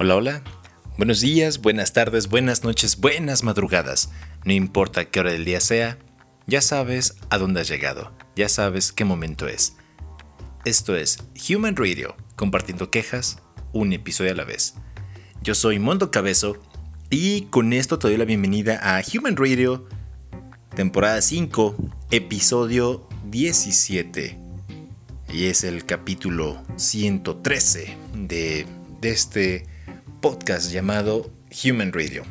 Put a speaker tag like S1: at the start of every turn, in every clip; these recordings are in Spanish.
S1: Hola, hola. Buenos días, buenas tardes, buenas noches, buenas madrugadas. No importa qué hora del día sea, ya sabes a dónde has llegado, ya sabes qué momento es. Esto es Human Radio, compartiendo quejas, un episodio a la vez. Yo soy Mondo Cabezo y con esto te doy la bienvenida a Human Radio, temporada 5, episodio 17. Y es el capítulo 113 de, de este podcast llamado Human Radio.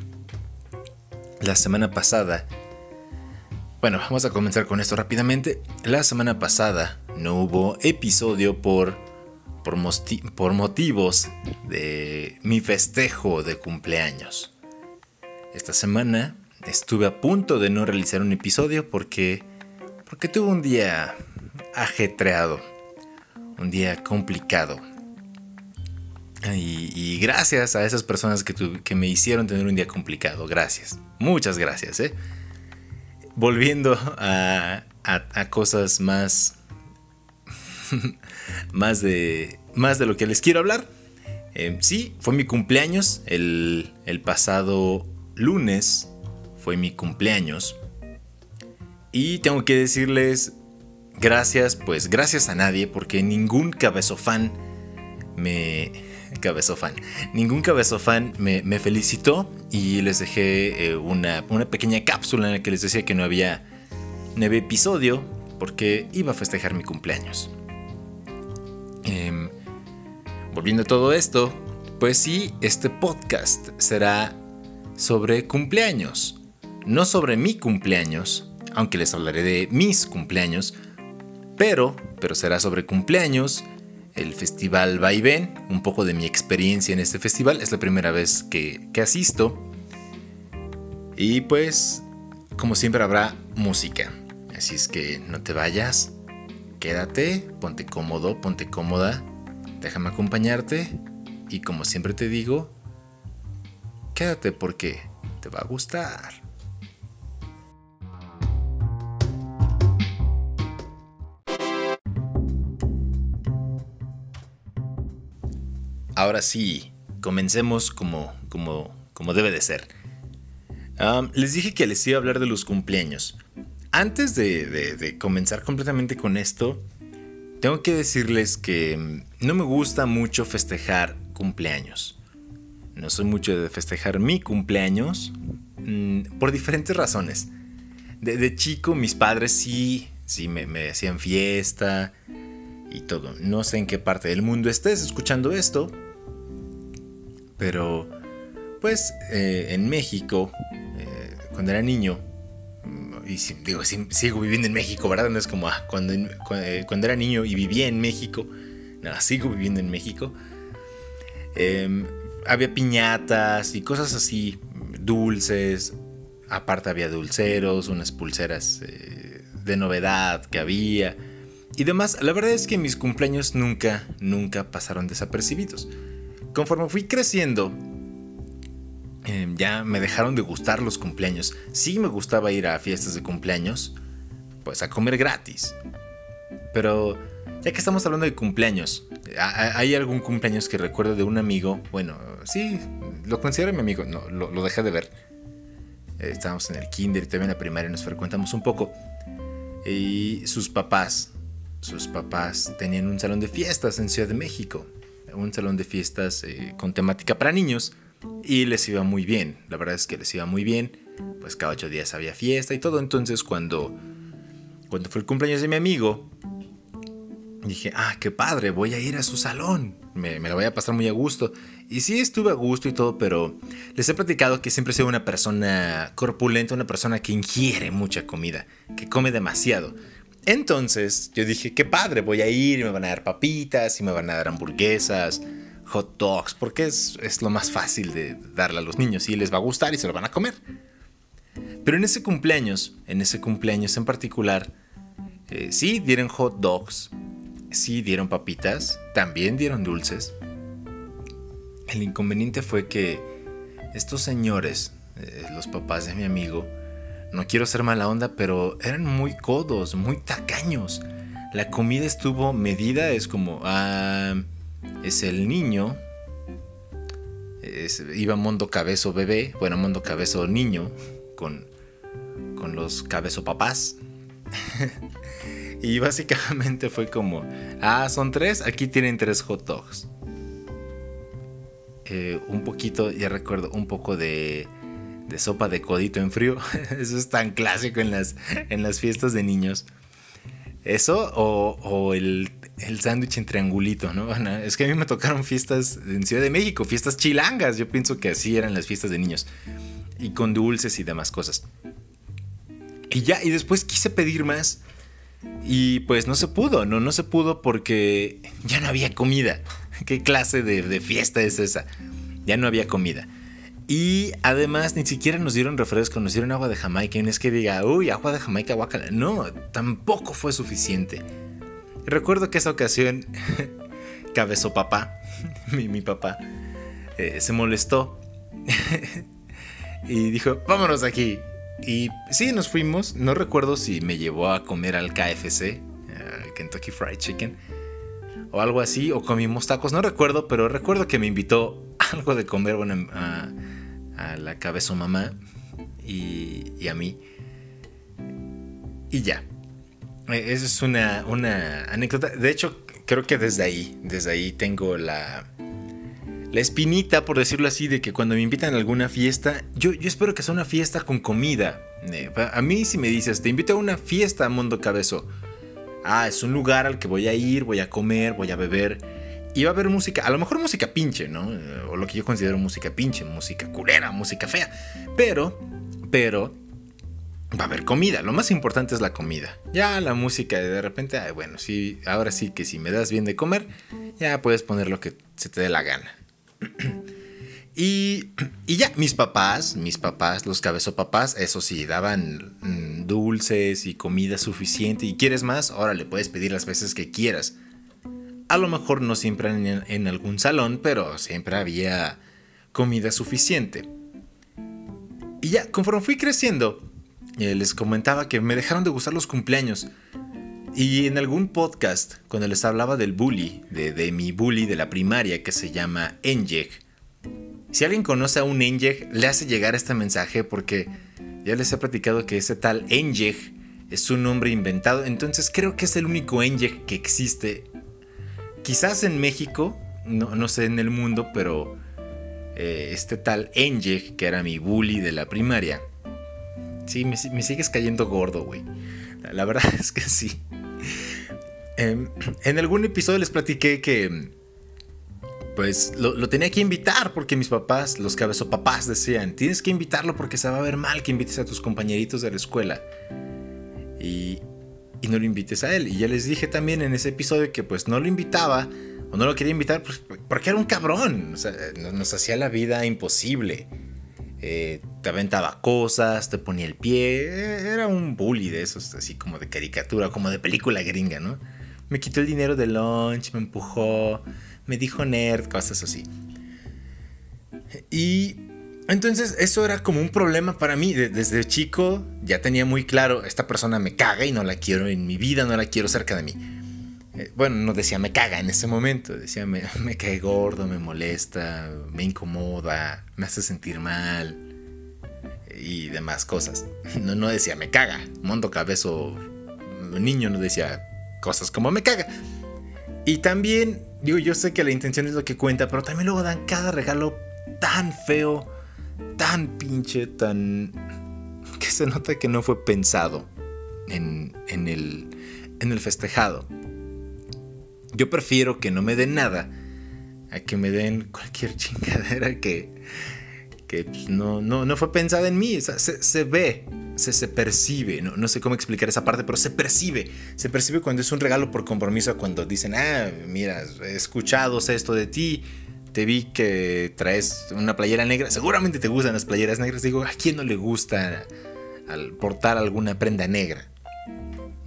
S1: La semana pasada, bueno, vamos a comenzar con esto rápidamente. La semana pasada no hubo episodio por, por, motivos de mi festejo de cumpleaños. Esta semana estuve a punto de no realizar un episodio porque, porque tuve un día ajetreado, un día complicado y, gracias a esas personas que, que, me hicieron tener un día complicado. Gracias. Muchas gracias. ¿eh? Volviendo a, cosas más, más, de, más de lo que les quiero hablar. Eh, sí, fue mi cumpleaños. El, el pasado lunes fue mi cumpleaños. Y tengo que decirles gracias, pues gracias a nadie, porque ningún cabezofán me, cabezofán. Ningún cabezofán me, me felicitó y les dejé eh, una, pequeña cápsula en la que les decía que no había, no episodio porque iba a festejar mi cumpleaños. Em, volviendo a todo esto, pues sí, este podcast será sobre cumpleaños. No sobre mi cumpleaños, aunque les hablaré de mis cumpleaños, pero, pero será sobre cumpleaños el festival Va y Ven, un poco de mi experiencia en este festival. Es la primera vez que, asisto. Y pues, como siempre, habrá música. Así es que no te vayas, quédate, ponte cómodo, ponte cómoda, déjame acompañarte. Y como siempre te digo, quédate porque te va a gustar. Ahora sí, comencemos como, como, como debe de ser. les dije que les iba a hablar de los cumpleaños. Antes de, comenzar completamente con esto, tengo que decirles que mm, no me gusta mucho festejar cumpleaños. No soy mucho de festejar mi cumpleaños mm, por diferentes razones. De, chico mis padres sí, sí me, me hacían fiesta y todo. No sé en qué parte del mundo estés escuchando esto, pero, pues, eh, en México, eh, cuando era niño, y digo, sigo viviendo en México, ¿verdad? No es como ah, cuando, eh, cuando, era niño y vivía en México, no, sigo viviendo en México. Em, había piñatas y cosas así, dulces. Aparte había dulceros, unas pulseras de novedad que había y demás. La verdad es que mis cumpleaños nunca, nunca pasaron desapercibidos conforme fui creciendo, em, ya me dejaron de gustar los cumpleaños. Sí me gustaba ir a fiestas de cumpleaños, pues a comer gratis. Pero ya que estamos hablando de cumpleaños, ¿hay algún cumpleaños que recuerdo de un amigo? Bueno, sí, lo considero mi amigo, no, lo, dejé de ver. Eh, estábamos en el kinder y también en la primaria nos frecuentamos un poco. Y sus papás, sus papás tenían un salón de fiestas en Ciudad de México un salón de fiestas eh, con temática para niños y les iba muy bien. La verdad es que les iba muy bien. Pues cada ocho días había fiesta y todo. Entonces cuando, cuando fue el cumpleaños de mi amigo, dije, ah, qué padre, voy a ir a su salón. Me, me lo voy a pasar muy a gusto. Y sí estuve a gusto y todo, pero les he platicado que siempre sido una persona corpulenta, una persona que ingiere mucha comida, que come demasiado. Entonces yo dije, qué padre, voy a ir y me van a dar papitas y me van a dar hamburguesas, hot dogs, porque es, lo más fácil de darle a los niños y les va a gustar y se lo van a comer. Pero en ese cumpleaños, en ese cumpleaños en particular, eh, sí dieron hot dogs, sí dieron papitas, también dieron dulces. El inconveniente fue que estos señores, eh, los papás de mi amigo, no quiero ser mala onda, pero eran muy codos, muy tacaños. La comida estuvo medida, es como, ah, es el niño, iba Mondo Cabezo bebé, bueno, Mondo Cabezo niño, con, con los Cabezo papás. y básicamente fue como, ah, son tres, aquí tienen tres hot dogs. Eh, un poquito, ya recuerdo, un poco de, de sopa de codito en frío. Eso es tan clásico en las, en las fiestas de niños. Eso o, el, el sándwich en triangulito, ¿no? es que a mí me tocaron fiestas en Ciudad de México, fiestas chilangas. Yo pienso que así eran las fiestas de niños. Y con dulces y demás cosas. Y ya, y después quise pedir más. Y pues no se pudo, no, no se pudo porque ya no había comida. ¿Qué clase de, de fiesta es esa? Ya no había comida. Y además ni siquiera nos dieron refresco, nos dieron agua de Jamaica. Y no es que diga, uy, agua de Jamaica, guacala. No, tampoco fue suficiente. Recuerdo que esa ocasión, Cabezo Papá, mi, papá, eh, se molestó. y dijo, vámonos aquí. Y sí, nos fuimos. No recuerdo si me llevó a comer al KFC, Kentucky Fried Chicken, o algo así, o comimos tacos. No recuerdo, pero recuerdo que me invitó algo de comer, a a la cabeza mamá y, a mí. Y ya. E, esa es una, una anécdota. De hecho, creo que desde ahí, desde ahí tengo la, la espinita, por decirlo así, de que cuando me invitan a alguna fiesta, yo, yo espero que sea una fiesta con comida. Eh, a mí si me dices, te invito a una fiesta, Mundo Cabezo. Ah, es un lugar al que voy a ir, voy a comer, voy a beber y va a haber música, a lo mejor música pinche, ¿no? O lo que yo considero música pinche, música culera, música fea. Pero, pero, va a haber comida. Lo más importante es la comida. Ya la música, de repente, bueno, sí, ahora sí que si me das bien de comer, ya puedes poner lo que se te dé la gana. Y, y, ya, mis papás, mis papás, los cabezopapás, eso sí, daban mm, dulces y comida suficiente. Y quieres más, ahora le puedes pedir las veces que quieras. A lo mejor no siempre en, algún salón, pero siempre había comida suficiente. Y ya, conforme fui creciendo, eh, les comentaba que me dejaron de gustar los cumpleaños. Y en algún podcast, cuando les hablaba del bully, de, mi bully de la primaria que se llama Enjeg, si alguien conoce a un Enjeg, le hace llegar este mensaje porque ya les he platicado que ese tal Enjeg es un nombre inventado, entonces creo que es el único Enjeg que existe quizás en México, no, sé en el mundo, pero eh, este tal Enge, que era mi bully de la primaria, sí, me, sigues cayendo gordo, güey. La, verdad es que sí. Em, en algún episodio les platiqué que pues lo, tenía que invitar porque mis papás, los cabezopapás decían, tienes que invitarlo porque se va a ver mal que invites a tus compañeritos de la escuela. Y, no lo invites a él. Y ya les dije también en ese episodio que pues no lo invitaba o no lo quería invitar pues, porque era un cabrón. O sea, nos, hacía la vida imposible. Eh, te aventaba cosas, te ponía el pie. Era un bully de esos, así como de caricatura, como de película gringa, ¿no? Me quitó el dinero de lunch, me empujó, me dijo nerd, cosas así. Y entonces eso era como un problema para mí. Desde chico ya tenía muy claro, esta persona me caga y no la quiero en mi vida, no la quiero cerca de mí. Eh, bueno, no decía me caga en ese momento, decía me, cae gordo, me molesta, me incomoda, me hace sentir mal y demás cosas. No, no decía me caga, mondo cabezo niño no decía cosas como me caga. Y también, digo, yo sé que la intención es lo que cuenta, pero también luego dan cada regalo tan feo tan pinche, tan... que se nota que no fue pensado en, en, el, en el festejado. Yo prefiero que no me den nada a que me den cualquier chingadera que, que pues, no, no, no, fue pensada en mí. se, ve, se, se percibe. No, no, sé cómo explicar esa parte, pero se percibe. Se percibe cuando es un regalo por compromiso, cuando dicen, ah, mira, he escuchado esto de ti, te vi que traes una playera negra. Seguramente te gustan las playeras negras. Digo, ¿a quién no le gusta portar alguna prenda negra?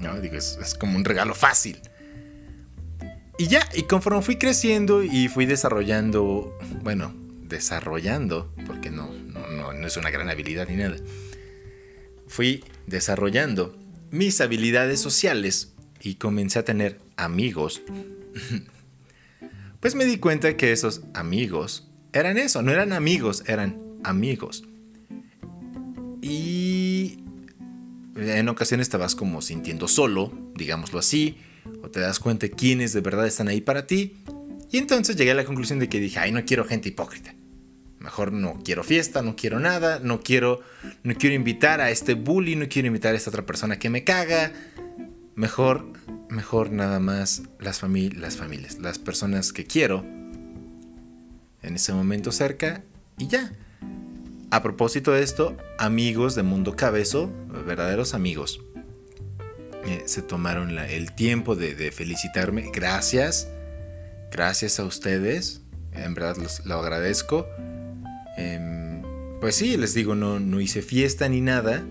S1: ¿No? Digo, es, como un regalo fácil. Y ya, y conforme fui creciendo y fui desarrollando, bueno, desarrollando, porque no, no, no es una gran habilidad ni nada. Fui desarrollando mis habilidades sociales y comencé a tener amigos pues me di cuenta que esos amigos eran eso, no eran amigos, eran amigos. Y en ocasiones te vas como sintiendo solo, digámoslo así, o te das cuenta de quiénes de verdad están ahí para ti. Y entonces llegué a la conclusión de que dije, ay, no quiero gente hipócrita. Mejor no quiero fiesta, no quiero nada, no quiero, no quiero invitar a este bully, no quiero invitar a esta otra persona que me caga. Mejor, mejor nada más las, las familias, las personas que quiero en ese momento cerca y ya. A propósito de esto, amigos de Mundo Cabezo, verdaderos amigos, eh, se tomaron el tiempo de, felicitarme. Gracias, gracias a ustedes, en verdad lo agradezco. Em, pues sí, les digo, no, no hice fiesta ni nada,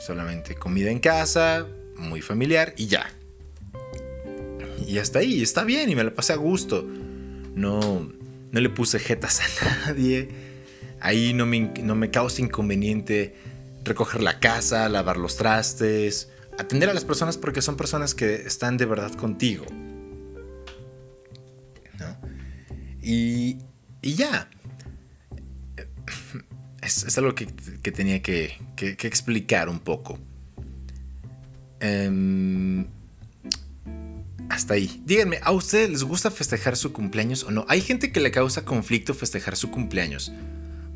S1: solamente comida en casa, muy familiar y ya. Y hasta ahí, está bien y me la pasé a gusto. No, no le puse jetas a nadie. Ahí no me, no me causa inconveniente recoger la casa, lavar los trastes, atender a las personas porque son personas que están de verdad contigo. ¿No? Y, y ya. Es, algo que, tenía que, que, explicar un poco. Eh, hasta ahí. Díganme, ¿a ustedes les gusta festejar su cumpleaños o no? Hay gente que le causa conflicto festejar su cumpleaños.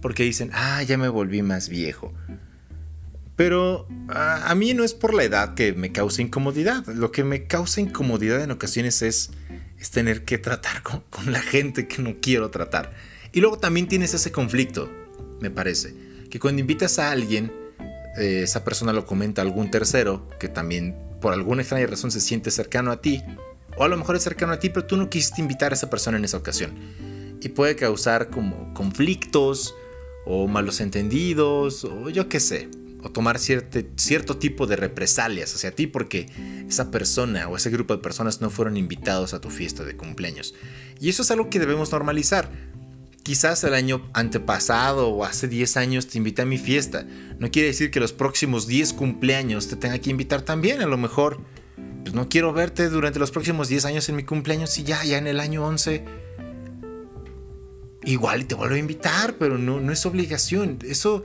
S1: Porque dicen, ah, ya me volví más viejo. Pero a, mí no es por la edad que me causa incomodidad. Lo que me causa incomodidad en ocasiones es, es tener que tratar con, la gente que no quiero tratar. Y luego también tienes ese conflicto, me parece. Que cuando invitas a alguien, eh, esa persona lo comenta a algún tercero que también por alguna extraña razón se siente cercano a ti, o a lo mejor es cercano a ti, pero tú no quisiste invitar a esa persona en esa ocasión. Y puede causar como conflictos o malos entendidos o yo qué sé, o tomar cierto, cierto tipo de represalias hacia ti porque esa persona o ese grupo de personas no fueron invitados a tu fiesta de cumpleaños. Y eso es algo que debemos normalizar. Quizás el año antepasado o hace 10 años te invité a mi fiesta. No quiere decir que los próximos 10 cumpleaños te tenga que invitar también. A lo mejor pues no quiero verte durante los próximos 10 años en mi cumpleaños y ya, ya en el año 11. Igual te vuelvo a invitar, pero no, no es obligación. Eso,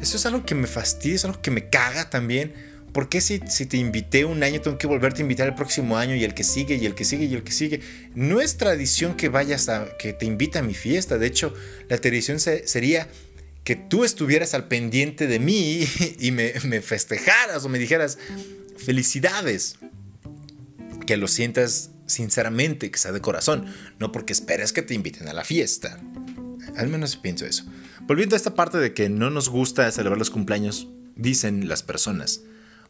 S1: eso es algo que me fastidia, es algo que me caga también ¿Por qué si, te invité un año tengo que volverte a invitar el próximo año y el que sigue y el que sigue y el que sigue? No es tradición que vayas a que te invite a mi fiesta. De hecho, la tradición sería que tú estuvieras al pendiente de mí y me, me festejaras o me dijeras felicidades. Que lo sientas sinceramente, que sea de corazón, no porque esperes que te inviten a la fiesta. Al menos pienso eso. Volviendo a esta parte de que no nos gusta celebrar los cumpleaños, dicen las personas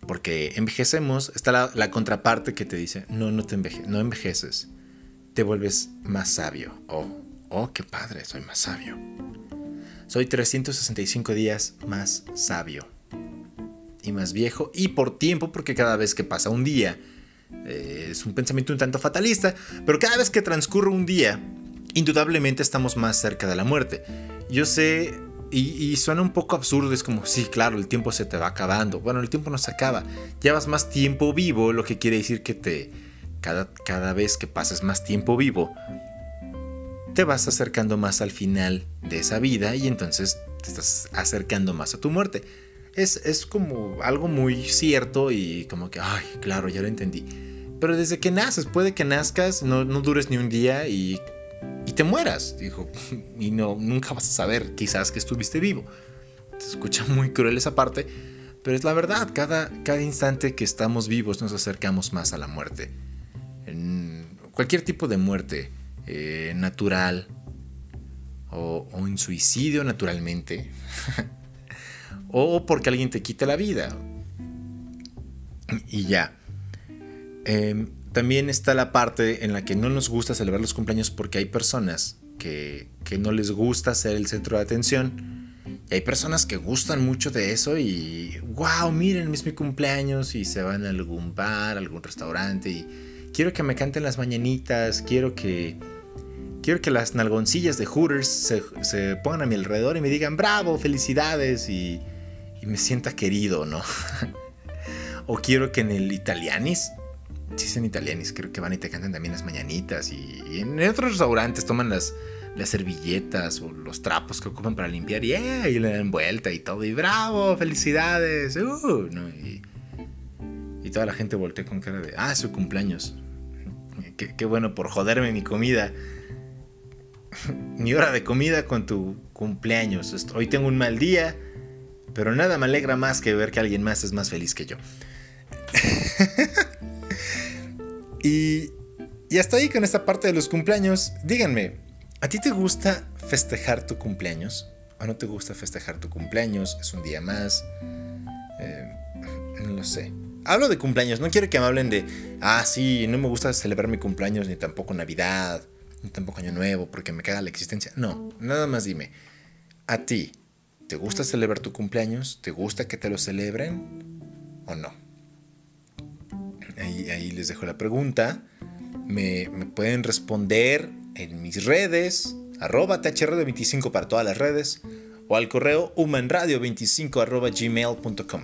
S1: porque envejecemos, está la, contraparte que te dice, no, no te no envejeces, te vuelves más sabio. Oh, oh, qué padre, soy más sabio. Soy 365 días más sabio y más viejo y por tiempo, porque cada vez que pasa un día, eh, es un pensamiento un tanto fatalista, pero cada vez que transcurre un día, indudablemente estamos más cerca de la muerte. Yo sé y, suena un poco absurdo, es como, sí, claro, el tiempo se te va acabando. Bueno, el tiempo no se acaba. Llevas más tiempo vivo, lo que quiere decir que te cada, cada vez que pases más tiempo vivo, te vas acercando más al final de esa vida y entonces te estás acercando más a tu muerte. Es, es como algo muy cierto y como que, ay, claro, ya lo entendí. Pero desde que naces, puede que nazcas, no, no dures ni un día y y te mueras, dijo, y no, nunca vas a saber quizás que estuviste vivo. Se escucha muy cruel esa parte, pero es la verdad, cada, cada instante que estamos vivos nos acercamos más a la muerte. Cualquier tipo de muerte, eh, natural o, o, en suicidio naturalmente, o porque alguien te quite la vida. Y ya. Eh, también está la parte en la que no nos gusta celebrar los cumpleaños porque hay personas que, no les gusta ser el centro de atención. Y hay personas que gustan mucho de eso y, wow, miren, es mi cumpleaños y se van a algún bar, algún restaurante y quiero que me canten las mañanitas, quiero que, quiero que las nalgoncillas de Hooters se, pongan a mi alrededor y me digan, bravo, felicidades y, y me sienta querido, ¿no? o quiero que en el Italianis si son italianos, creo que van y te cantan también las mañanitas. Y, en otros restaurantes toman las, las servilletas o los trapos que ocupan para limpiar y, y le dan vuelta y todo. Y bravo, felicidades. Uh, y, toda la gente voltea con cara de, ah, su cumpleaños. Qué, qué bueno por joderme mi comida. mi hora de comida con tu cumpleaños. Hoy tengo un mal día, pero nada me alegra más que ver que alguien más es más feliz que yo. y, hasta ahí con esta parte de los cumpleaños. Díganme, ¿a ti te gusta festejar tu cumpleaños? ¿O no te gusta festejar tu cumpleaños? ¿Es un día más? Eh, no lo sé. Hablo de cumpleaños, no quiero que me hablen de, ah, sí, no me gusta celebrar mi cumpleaños ni tampoco Navidad, ni tampoco Año Nuevo, porque me caga la existencia. No, nada más dime, ¿a ti te gusta celebrar tu cumpleaños? ¿Te gusta que te lo celebren o no? Ahí, les dejo la pregunta. Me, pueden responder en mis redes, arroba thrd25 para todas las redes, o al correo humanradio25 arroba gmail.com.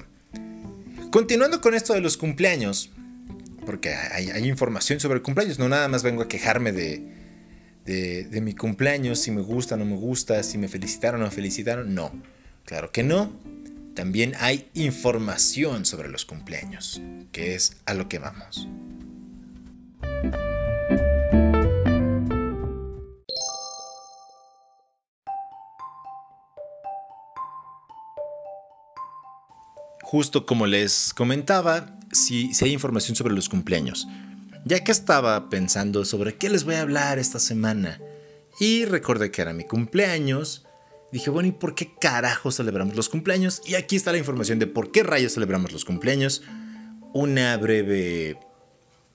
S1: Continuando con esto de los cumpleaños, porque hay, información sobre cumpleaños, no nada más vengo a quejarme de, de, mi cumpleaños, si me gusta no me gusta, si me felicitaron o no me felicitaron, no, claro que no también hay información sobre los cumpleaños, que es a lo que vamos. Justo como les comentaba, si, hay información sobre los cumpleaños. Ya que estaba pensando sobre qué les voy a hablar esta semana y recordé que era mi cumpleaños, Dije, bueno, ¿y por qué carajo celebramos los cumpleaños? Y aquí está la información de por qué rayos celebramos los cumpleaños. Una breve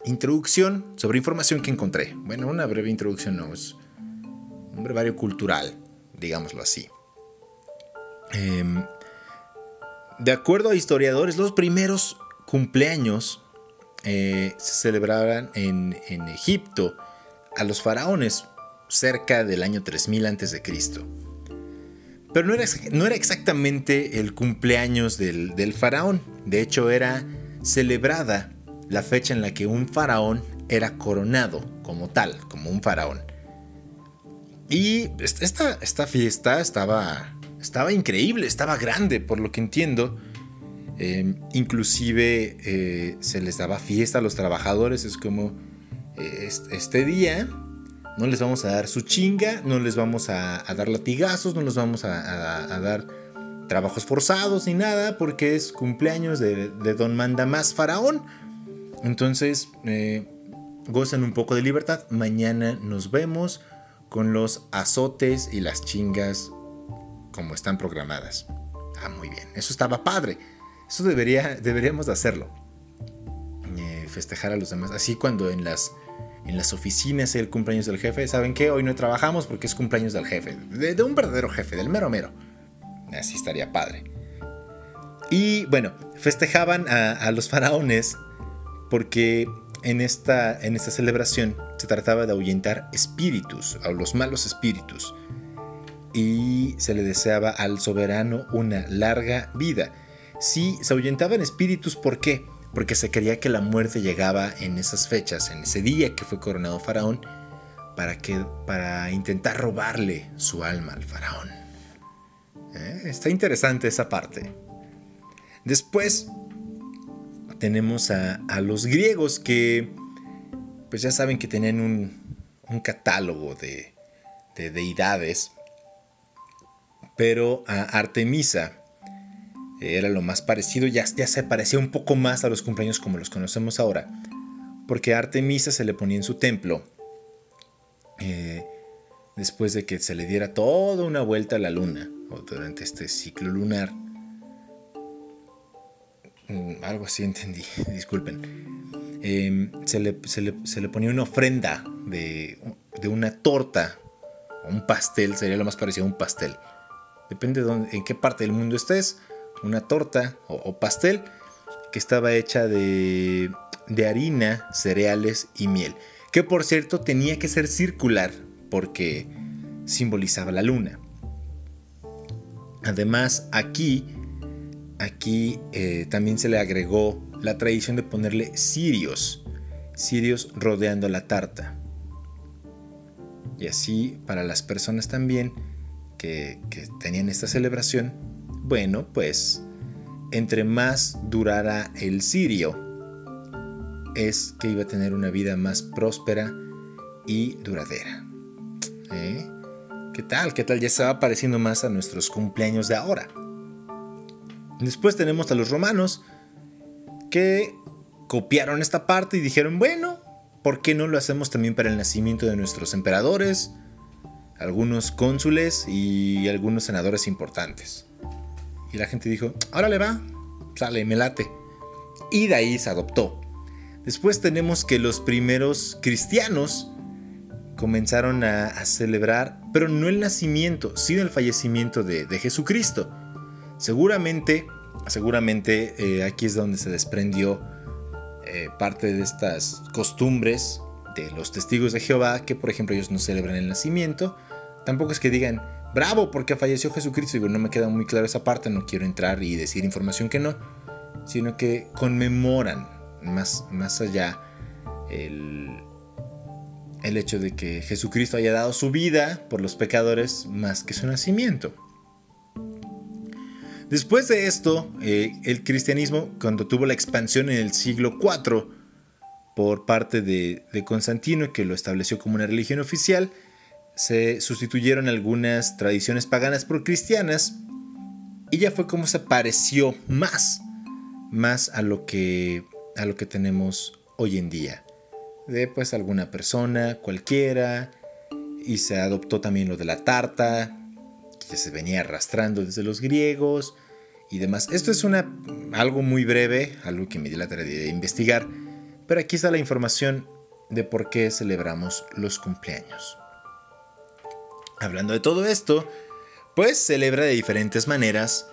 S1: introducción sobre información que encontré. Bueno, una breve introducción no, es un brevario cultural, digámoslo así. Em, de acuerdo a historiadores, los primeros cumpleaños eh, se celebraban en, en, Egipto a los faraones cerca del año 3000 a.C. Pero no era, no era exactamente el cumpleaños del, faraón. De hecho, era celebrada la fecha en la que un faraón era coronado como tal, como un faraón. Y esta, esta fiesta estaba, estaba increíble, estaba grande, por lo que entiendo. Em, inclusive eh, se les daba fiesta a los trabajadores. Es como eh, este día no les vamos a dar su chinga, no les vamos a, dar latigazos, no les vamos a, dar trabajos forzados ni nada, porque es cumpleaños de, Don Manda Más Faraón. Entonces, eh, gozan un poco de libertad. Mañana nos vemos con los azotes y las chingas como están programadas. Ah, muy bien. Eso estaba padre. Eso debería, deberíamos de hacerlo. Eh, festejar a los demás. Así cuando en las en las oficinas el cumpleaños del jefe, ¿saben qué? Hoy no trabajamos porque es cumpleaños del jefe, de, un verdadero jefe, del mero mero. Así estaría padre. Y bueno, festejaban a, los faraones porque en esta, en esta celebración se trataba de ahuyentar espíritus, a los malos espíritus. Y se le deseaba al soberano una larga vida. Si se ahuyentaban espíritus, ¿por qué? Porque se creía que la muerte llegaba en esas fechas, en ese día que fue coronado faraón, para, que, para intentar robarle su alma al faraón. ¿Eh? Está interesante esa parte. Después tenemos a, los griegos que, pues ya saben que tenían un, catálogo de, de deidades, pero a Artemisa, era lo más parecido, ya, ya se parecía un poco más a los cumpleaños como los conocemos ahora, porque Artemisa se le ponía en su templo eh, después de que se le diera toda una vuelta a la luna, o durante este ciclo lunar. Mm, algo así entendí, disculpen. Em, se, le, ponía una ofrenda de, de una torta, o un pastel, sería lo más parecido a un pastel. Depende de dónde, en qué parte del mundo estés una torta o, pastel que estaba hecha de, de harina, cereales y miel. Que por cierto tenía que ser circular porque simbolizaba la luna. Además, aquí, aquí eh, también se le agregó la tradición de ponerle cirios, cirios rodeando la tarta. Y así para las personas también que, que tenían esta celebración, bueno, pues entre más durara el sirio, es que iba a tener una vida más próspera y duradera. ¿Eh? ¿Qué tal? ¿Qué tal? Ya estaba pareciendo más a nuestros cumpleaños de ahora. Después tenemos a los romanos que copiaron esta parte y dijeron, bueno, ¿por qué no lo hacemos también para el nacimiento de nuestros emperadores, algunos cónsules y algunos senadores importantes? Y la gente dijo, ahora le va, sale, me late. Y de ahí se adoptó. Después tenemos que los primeros cristianos comenzaron a, celebrar, pero no el nacimiento, sino el fallecimiento de, Jesucristo. Seguramente, seguramente eh, aquí es donde se desprendió eh, parte de estas costumbres de los testigos de Jehová, que por ejemplo ellos no celebran el nacimiento. Tampoco es que digan, bravo, porque falleció Jesucristo. Digo, no me queda muy claro esa parte, no quiero entrar y decir información que no, sino que conmemoran más, más allá el, el hecho de que Jesucristo haya dado su vida por los pecadores más que su nacimiento. Después de esto, eh, el cristianismo, cuando tuvo la expansión en el siglo IV por parte de, de Constantino, que lo estableció como una religión oficial, se sustituyeron algunas tradiciones paganas por cristianas y ya fue como se pareció más, más a lo que a lo que tenemos hoy en día. De pues alguna persona, cualquiera, y se adoptó también lo de la tarta, que se venía arrastrando desde los griegos y demás. Esto es una, algo muy breve, algo que me di la tarea de investigar, pero aquí está la información de por qué celebramos los cumpleaños. Hablando de todo esto, pues celebra de diferentes maneras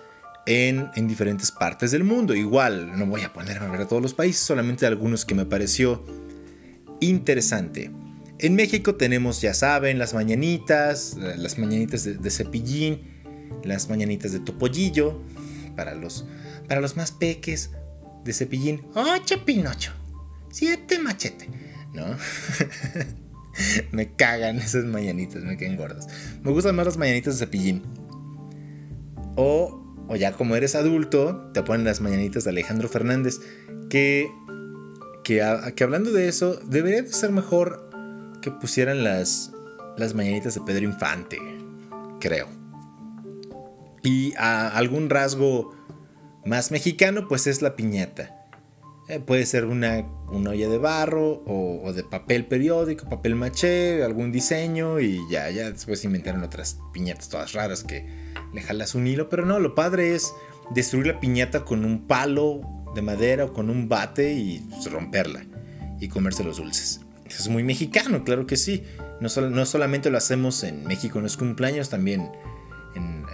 S1: en, diferentes partes del mundo. Igual, no voy a ponerme a hablar de todos los países, solamente algunos que me pareció interesante. En México tenemos, ya saben, las mañanitas, las mañanitas de, cepillín, las mañanitas de topollillo, para los, para los más peques de cepillín. ¡Ocho Pinocho! ¡Siete machete! ¿No? me cagan esas mañanitas, me quedan gordas. Me gustan más las mañanitas de cepillín. O o ya como eres adulto, te ponen las mañanitas de Alejandro Fernández, que, que, hablando de eso, debería de ser mejor que pusieran las, las mañanitas de Pedro Infante, creo. Y a algún rasgo más mexicano, pues es la piñata. Eh, puede ser una, una, olla de barro o, de papel periódico, papel maché, algún diseño y ya, ya después inventaron otras piñatas todas raras que le jalas un hilo, pero no, lo padre es destruir la piñata con un palo de madera o con un bate y pues, romperla y comerse los dulces. Es muy mexicano, claro que sí. No, no solamente lo hacemos en México en los cumpleaños, también en,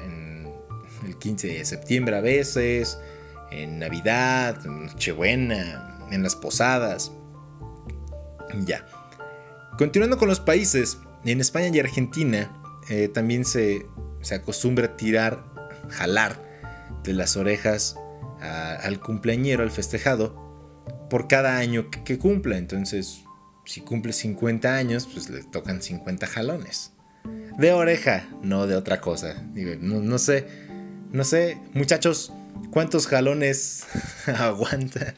S1: el 15 de septiembre a veces, en Navidad, en Nochebuena, en las posadas. Ya. Continuando con los países, en España y Argentina eh, también se, se acostumbra tirar, jalar de las orejas al cumpleañero, al festejado, por cada año que, cumpla. Entonces, si cumple 50 años, pues le tocan 50 jalones. De oreja, no de otra cosa. no, sé, no sé, muchachos, ¿cuántos jalones aguanta?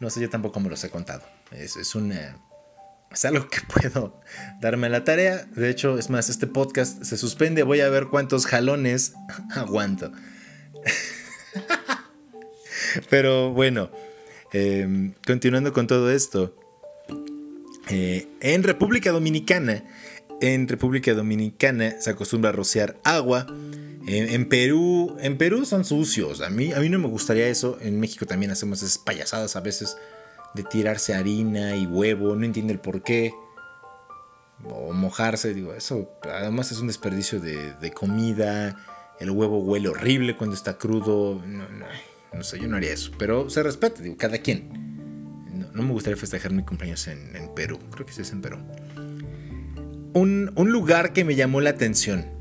S1: No sé, yo tampoco me los he contado. Es, es una es algo que puedo darme la tarea. De hecho, es más, este podcast se suspende. Voy a ver cuántos jalones aguanto. Pero bueno, em, continuando con todo esto. Eh, en República Dominicana, en República Dominicana se acostumbra a rociar agua. En, Perú, en Perú son sucios. A mí, a mí no me gustaría eso. En México también hacemos esas payasadas a veces de tirarse harina y huevo, no entiende el por qué. O mojarse, digo, eso además es un desperdicio de, comida. El huevo huele horrible cuando está crudo. No, sé, yo no haría eso. Pero se respeta, digo, cada quien. No, me gustaría festejar mi cumpleaños en, Perú. Creo que sí es en Perú. Un, un lugar que me llamó la atención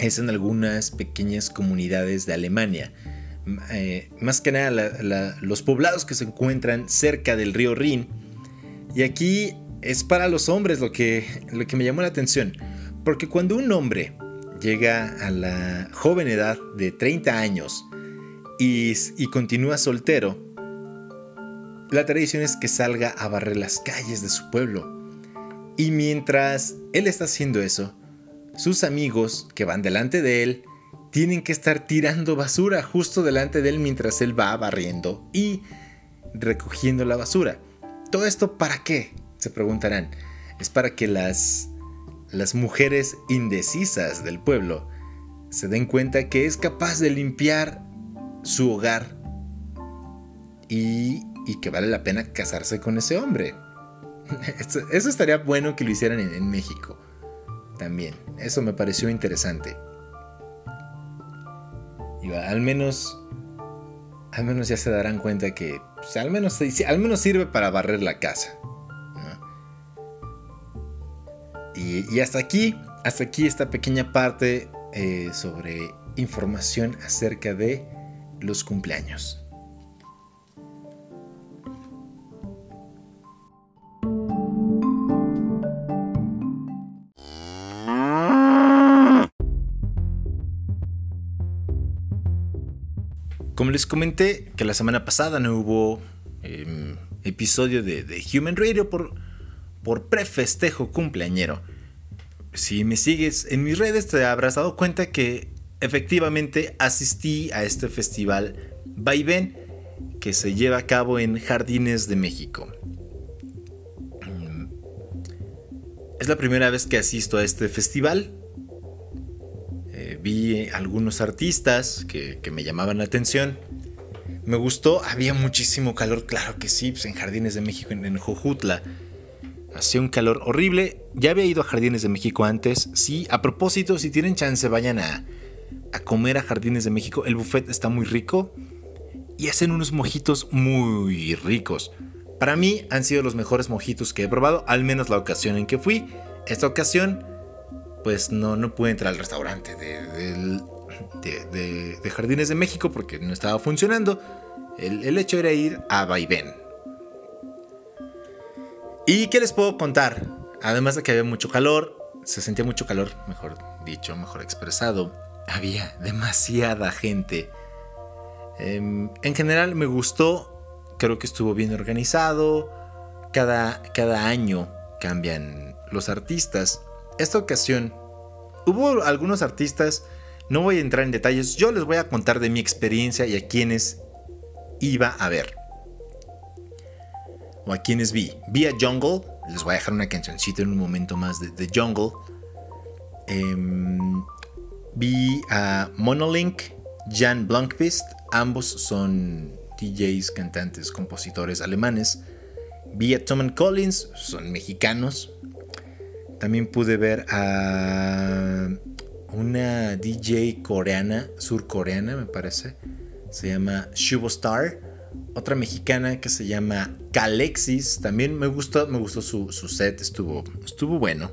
S1: es en algunas pequeñas comunidades de Alemania eh, más que nada los poblados que se encuentran cerca del río Rin. Y aquí es para los hombres lo que, lo que me llamó la atención. Porque cuando un hombre llega a la joven edad de 30 años y, y continúa soltero, la tradición es que salga a barrer las calles de su pueblo. Y mientras él está haciendo eso, sus amigos que van delante de él tienen que estar tirando basura justo delante de él mientras él va barriendo y recogiendo la basura. ¿Todo esto para qué? Se preguntarán. Es para que las, las mujeres indecisas del pueblo se den cuenta que es capaz de limpiar su hogar y, y que vale la pena casarse con ese hombre. Eso, estaría bueno que lo hicieran en, México. También. Eso me pareció interesante. Al menos. Al menos ya se darán cuenta que. Pues, al, menos, al menos sirve para barrer la casa. Y, hasta aquí. Hasta aquí esta pequeña parte eh, sobre información acerca de los cumpleaños. Como les comenté que la semana pasada no hubo em, episodio de, Human Radio por, por prefestejo cumpleañero. Si me sigues en mis redes te habrás dado cuenta que efectivamente asistí a este festival Vaivén que se lleva a cabo en Jardines de México. Es la primera vez que asisto a este festival vi algunos artistas que, me llamaban la atención. Me gustó, había muchísimo calor, claro que sí, pues en Jardines de México, en, Jojutla. Hacía un calor horrible. Ya había ido a Jardines de México antes. Sí, a propósito, si tienen chance, vayan a, a comer a Jardines de México. El buffet está muy rico y hacen unos mojitos muy ricos. Para mí han sido los mejores mojitos que he probado, al menos la ocasión en que fui. Esta ocasión pues no, no pude entrar al restaurante de, de, Jardines de México porque no estaba funcionando. El, hecho era ir a Vaivén. ¿Y qué les puedo contar? Además de que había mucho calor, se sentía mucho calor, mejor dicho, mejor expresado. Había demasiada gente. Em, en general me gustó, creo que estuvo bien organizado. Cada, cada año cambian los artistas esta ocasión hubo algunos artistas, no voy a entrar en detalles, yo les voy a contar de mi experiencia y a quienes iba a ver. O a quienes vi. Vi a Jungle, les voy a dejar una cancioncita en un momento más de, Jungle. Em, vi a Monolink, Jan Blunkvist, ambos son DJs, cantantes, compositores alemanes. Vi a Tom Collins, son mexicanos, también pude ver a una DJ coreana, surcoreana me parece. Se llama Shubo Star. Otra mexicana que se llama Calexis. También me gustó, me gustó su, set, estuvo, estuvo bueno.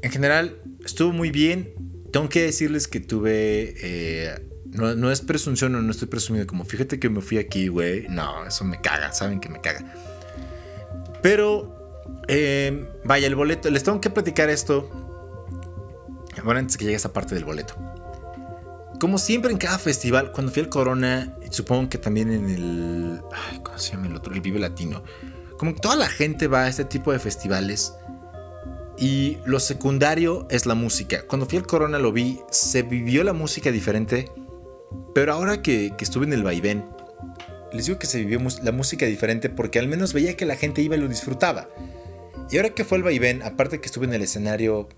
S1: En general, estuvo muy bien. Tengo que decirles que tuve... Eh, no, no, es presunción, no, no estoy presumiendo como, fíjate que me fui aquí, güey. No, eso me caga, saben que me caga. Pero eh, vaya, el boleto. Les tengo que platicar esto. Bueno, antes que llegue esa parte del boleto. Como siempre en cada festival, cuando fui al Corona, supongo que también en el. ¿Cómo se llama el otro? El Vive Latino. Como toda la gente va a este tipo de festivales. Y lo secundario es la música. Cuando fui al Corona lo vi, se vivió la música diferente. Pero ahora que estuve en el vaivén, les digo que se vivió la música diferente porque al menos veía que la gente iba y lo disfrutaba. Y ahora que fue el vaivén, aparte que estuve en el escenario,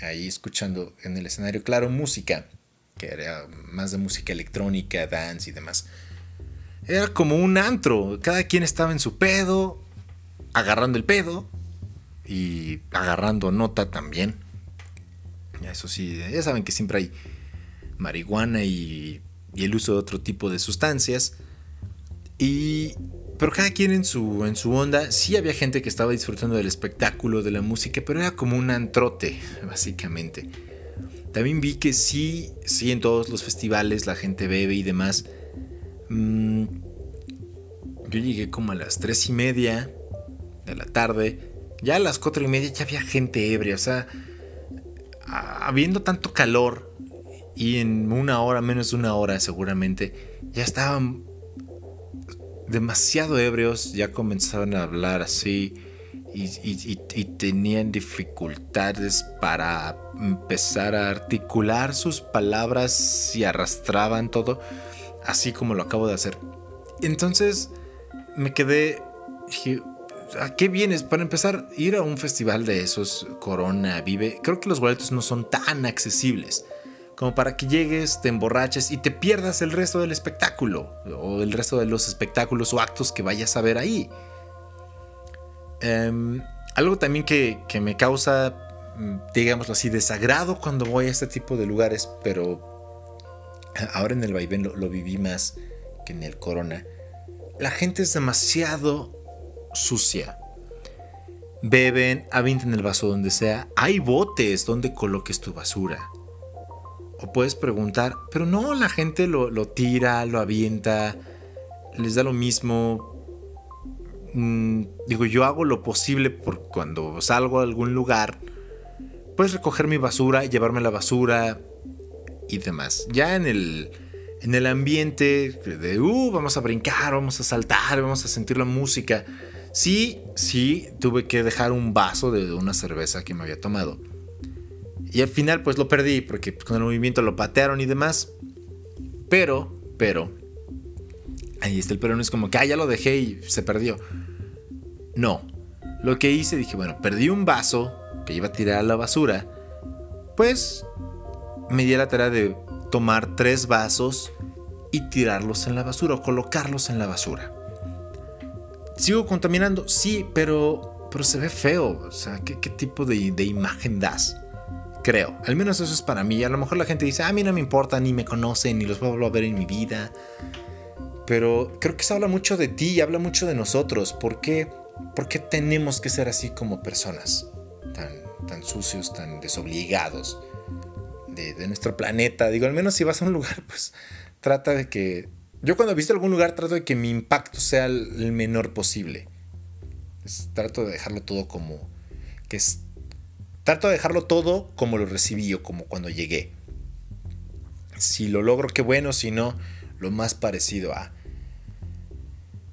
S1: ahí escuchando en el escenario, claro, música, que era más de música electrónica, dance y demás. Era como un antro, cada quien estaba en su pedo, agarrando el pedo y agarrando nota también. Eso sí, ya saben que siempre hay marihuana y, y el uso de otro tipo de sustancias. Y pero cada quien en su, en su onda, sí había gente que estaba disfrutando del espectáculo, de la música, pero era como un antrote, básicamente. También vi que sí, sí en todos los festivales la gente bebe y demás. Mm, yo llegué como a las tres y media de la tarde. Ya a las cuatro y media ya había gente ebria, o sea, habiendo tanto calor y en una hora, menos de una hora seguramente, ya estaban demasiado ebrios, ya comenzaban a hablar así y, tenían dificultades para empezar a articular sus palabras y arrastraban todo, así como lo acabo de hacer. Entonces me quedé, dije, ¿a qué vienes? Para empezar, ir a un festival de esos, Corona, Vive, creo que los boletos no son tan accesibles como para que llegues, te emborraches y te pierdas el resto del espectáculo o el resto de los espectáculos o actos que vayas a ver ahí. Em, algo también que, me causa, mm, digámoslo así, desagrado cuando voy a este tipo de lugares, pero ahora en el vaivén lo, viví más que en el corona. La gente es demasiado sucia. Beben, avienten el vaso donde sea. Hay botes donde coloques tu basura. O puedes preguntar, pero no, la gente lo, tira, lo avienta, les da lo mismo. Mm, digo, yo hago lo posible por cuando salgo a algún lugar, puedes recoger mi basura, llevarme la basura y demás. Ya en el, en el ambiente de, uh, vamos a brincar, vamos a saltar, vamos a sentir la música. Sí, sí, tuve que dejar un vaso de una cerveza que me había tomado. Y al final pues lo perdí porque con el movimiento lo patearon y demás. Pero, pero, ahí está el pero no es como que, ah, ya lo dejé y se perdió. No, lo que hice dije, bueno, perdí un vaso que iba a tirar a la basura. Pues me di la tarea de tomar tres vasos y tirarlos en la basura o colocarlos en la basura. ¿Sigo contaminando? Sí, pero, pero se ve feo. O sea, ¿qué, tipo de, de imagen das? Creo. Al menos eso es para mí. A lo mejor la gente dice, ah, a mí no me importa, ni me conocen, ni los vuelvo a ver en mi vida. Pero creo que eso habla mucho de ti, habla mucho de nosotros. ¿Por qué, ¿Por qué tenemos que ser así como personas? Tan, tan sucios, tan desobligados de, de nuestro planeta. Digo, al menos si vas a un lugar, pues trata de que... Yo cuando visito algún lugar trato de que mi impacto sea el menor posible. trato de dejarlo todo como que es Trato de dejarlo todo como lo recibí o como cuando llegué. Si lo logro, qué bueno, si no, lo más parecido a...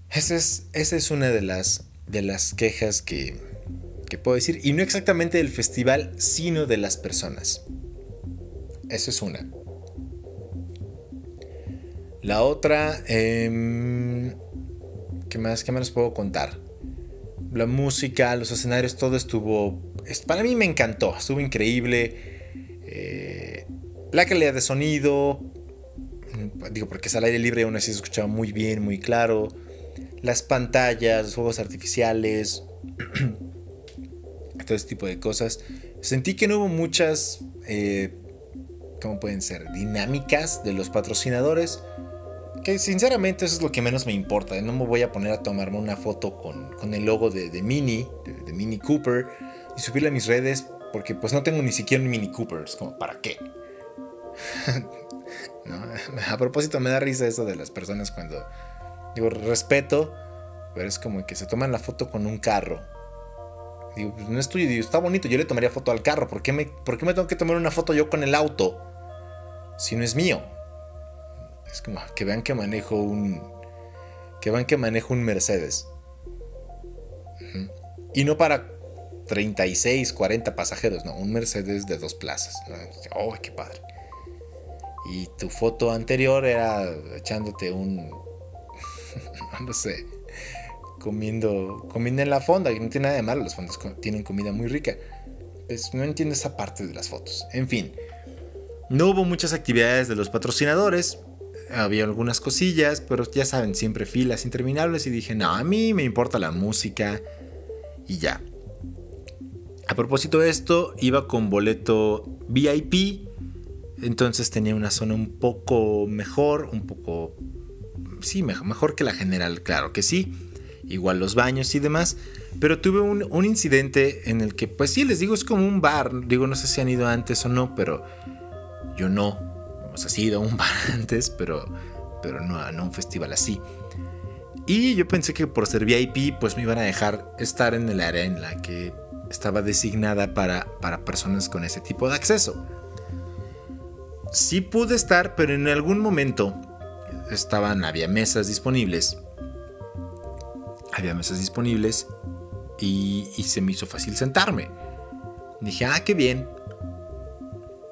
S1: Esa es, esa es una de las, de las quejas que, que puedo decir. Y no exactamente del festival, sino de las personas. Esa es una. La otra, eh, ¿qué más? ¿Qué más les puedo contar? La música, los escenarios, todo estuvo para mí me encantó, estuvo increíble. Eh, la calidad de sonido, mm, digo porque es al aire libre, aún así se escuchaba muy bien, muy claro. Las pantallas, los fuegos artificiales, todo ese tipo de cosas. Sentí que no hubo muchas, eh, ¿cómo pueden ser? Dinámicas de los patrocinadores. Que sinceramente eso es lo que menos me importa. No me voy a poner a tomarme una foto con, el logo de, Mini, de Mini Cooper y subirla a mis redes porque pues no tengo ni siquiera un Mini Cooper. Es como, ¿para qué? a propósito, me da risa eso de las personas cuando digo respeto, pero es como que se toman la foto con un carro. Digo, pues no es tuyo, digo, está bonito, yo le tomaría foto al carro. ¿Por qué, me, ¿Por qué me tengo que tomar una foto yo con el auto si no es mío? Es como que vean que manejo un. Que vean que manejo un Mercedes. Y no para 36, 40 pasajeros, no, un Mercedes de dos plazas. ¡Oh, qué padre! Y tu foto anterior era echándote un, no sé, comiendo, comiendo en la fonda, que no tiene nada de malo, las fondas tienen comida muy rica. Pues no entiendo esa parte de las fotos. En fin, no hubo muchas actividades de los patrocinadores. Había algunas cosillas, pero ya saben, siempre filas interminables. Y dije, no, a mí me importa la música y ya. A propósito de esto, iba con boleto VIP, entonces tenía una zona un poco mejor, un poco... Sí, mejor, que la general, claro que sí. Igual los baños y demás. Pero tuve un, incidente en el que, pues sí, les digo, es como un bar. Digo, no sé si han ido antes o no, pero yo no. O sea, un bar antes, pero, pero no, no a un festival así. Y yo pensé que por ser VIP, pues me iban a dejar estar en el área en la que estaba designada para, para personas con ese tipo de acceso. Sí pude estar, pero en algún momento estaban, había mesas disponibles. Había mesas disponibles y, y se me hizo fácil sentarme. Dije, ah, qué bien.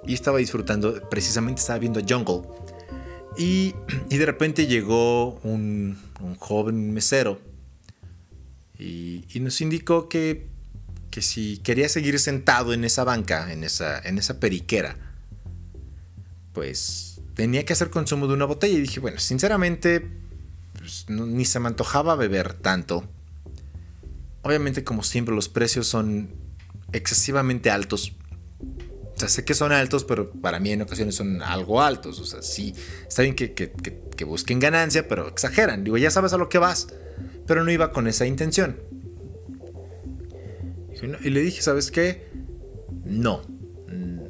S1: Y estaba disfrutando, precisamente estaba viendo Jungle. Y, y de repente llegó un, un joven mesero y, y, nos indicó que, que si quería seguir sentado en esa banca, en esa, en esa periquera, pues tenía que hacer consumo de una botella. Y dije, bueno, sinceramente, pues, ni se me antojaba beber tanto. Obviamente, como siempre, los precios son excesivamente altos. Sé que son altos, pero para mí en ocasiones son algo altos. O sea, sí, está bien que, que, que, busquen ganancia, pero exageran. Digo, ya sabes a lo que vas. Pero no iba con esa intención. Y le dije, ¿sabes qué? No.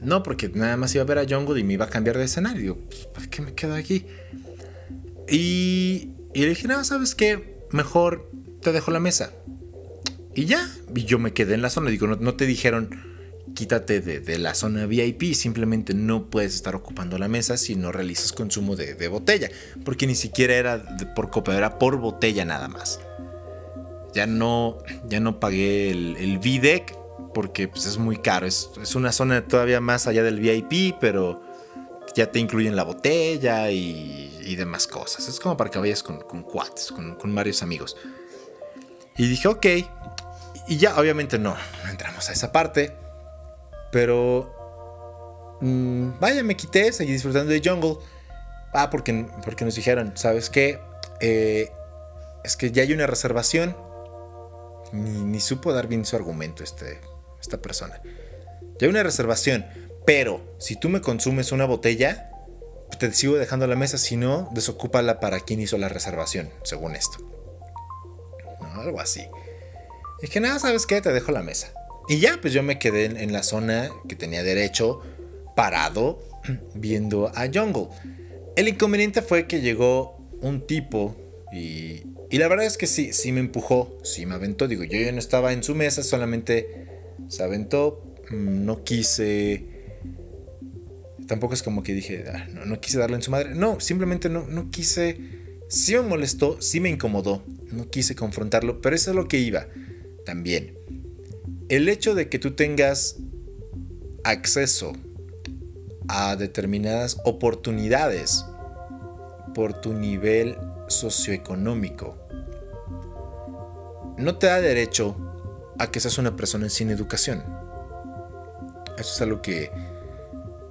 S1: No, porque nada más iba a ver a Jungle y me iba a cambiar de escenario. Digo, pues, ¿para qué me quedo aquí? Y, y le dije, no, ¿sabes qué? Mejor te dejo la mesa. Y ya, y yo me quedé en la zona. Digo, no, te dijeron, quítate de, la zona VIP, simplemente no puedes estar ocupando la mesa si no realizas consumo de, botella. Porque ni siquiera era por copa, era por botella nada más. Ya no, ya no pagué el, el VDEC porque pues, es muy caro. Es, una zona todavía más allá del VIP, pero ya te incluyen la botella y, demás cosas. Es como para que vayas con, con quads, con, con varios amigos. Y dije, ok, y ya, obviamente no entramos a esa parte. Pero... Mmm, vaya, me quité, seguí disfrutando de Jungle. Ah, porque, porque nos dijeron, ¿sabes qué? Eh, es que ya hay una reservación. Ni, supo dar bien su argumento este, esta persona. Ya hay una reservación. Pero si tú me consumes una botella, te sigo dejando la mesa. Si no, desocúpala para quien hizo la reservación, según esto. algo así. Y que nada, ¿sabes qué? Te dejo la mesa. Y ya, pues yo me quedé en, la zona que tenía derecho, parado, viendo a Jungle. El inconveniente fue que llegó un tipo y, y la verdad es que sí, sí me empujó, sí me aventó. Digo, yo ya no estaba en su mesa, solamente se aventó. Mm, no quise. Tampoco es como que dije, ah, no, quise darle en su madre. No, simplemente no, no quise. Sí me molestó, sí me incomodó. No quise confrontarlo, pero eso es lo que iba también. El hecho de que tú tengas acceso a determinadas oportunidades por tu nivel socioeconómico no te da derecho a que seas una persona sin educación. Eso es algo que...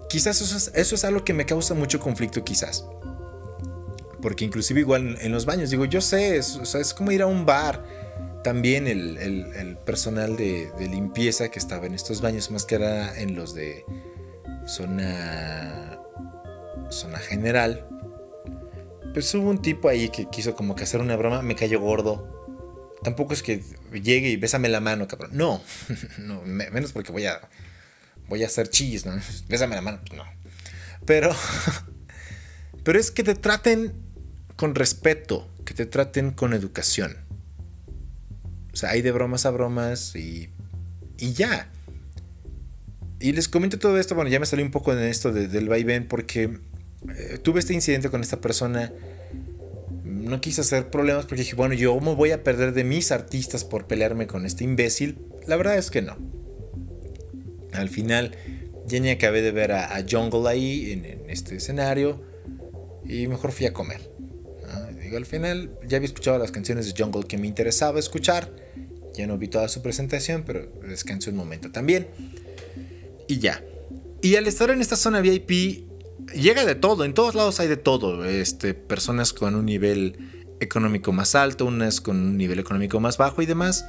S1: Quizás eso es, algo que me causa mucho conflicto, quizás. Porque inclusive igual en los baños, digo, yo sé, es, es como ir a un bar también el, personal de, limpieza que estaba en estos baños, más que era en los de zona, zona general, pues hubo un tipo ahí que quiso como que hacer una broma, me cayó gordo. Tampoco es que llegue y bésame la mano, cabrón. No, no menos porque voy a voy a hacer chis, ¿no? Bésame la mano, pues no. Pero pero es que te traten con respeto, que te traten con educación. O sea, hay de bromas a bromas y, y ya. Y les comento todo esto, bueno, ya me salí un poco en esto del vaivén porque eh, tuve este incidente con esta persona. No quise hacer problemas porque dije, bueno, yo me voy a perder de mis artistas por pelearme con este imbécil. La verdad es que no. Al final, ya ni acabé de ver a, Jungle ahí en, en, este escenario y mejor fui a comer. Al final ya había escuchado las canciones de Jungle que me interesaba escuchar ya no vi toda su presentación, pero descansé un momento también. Y ya. Y al estar en esta zona VIP, llega de todo, en todos lados hay de todo. Este, personas con un nivel económico más alto, unas con un nivel económico más bajo y demás.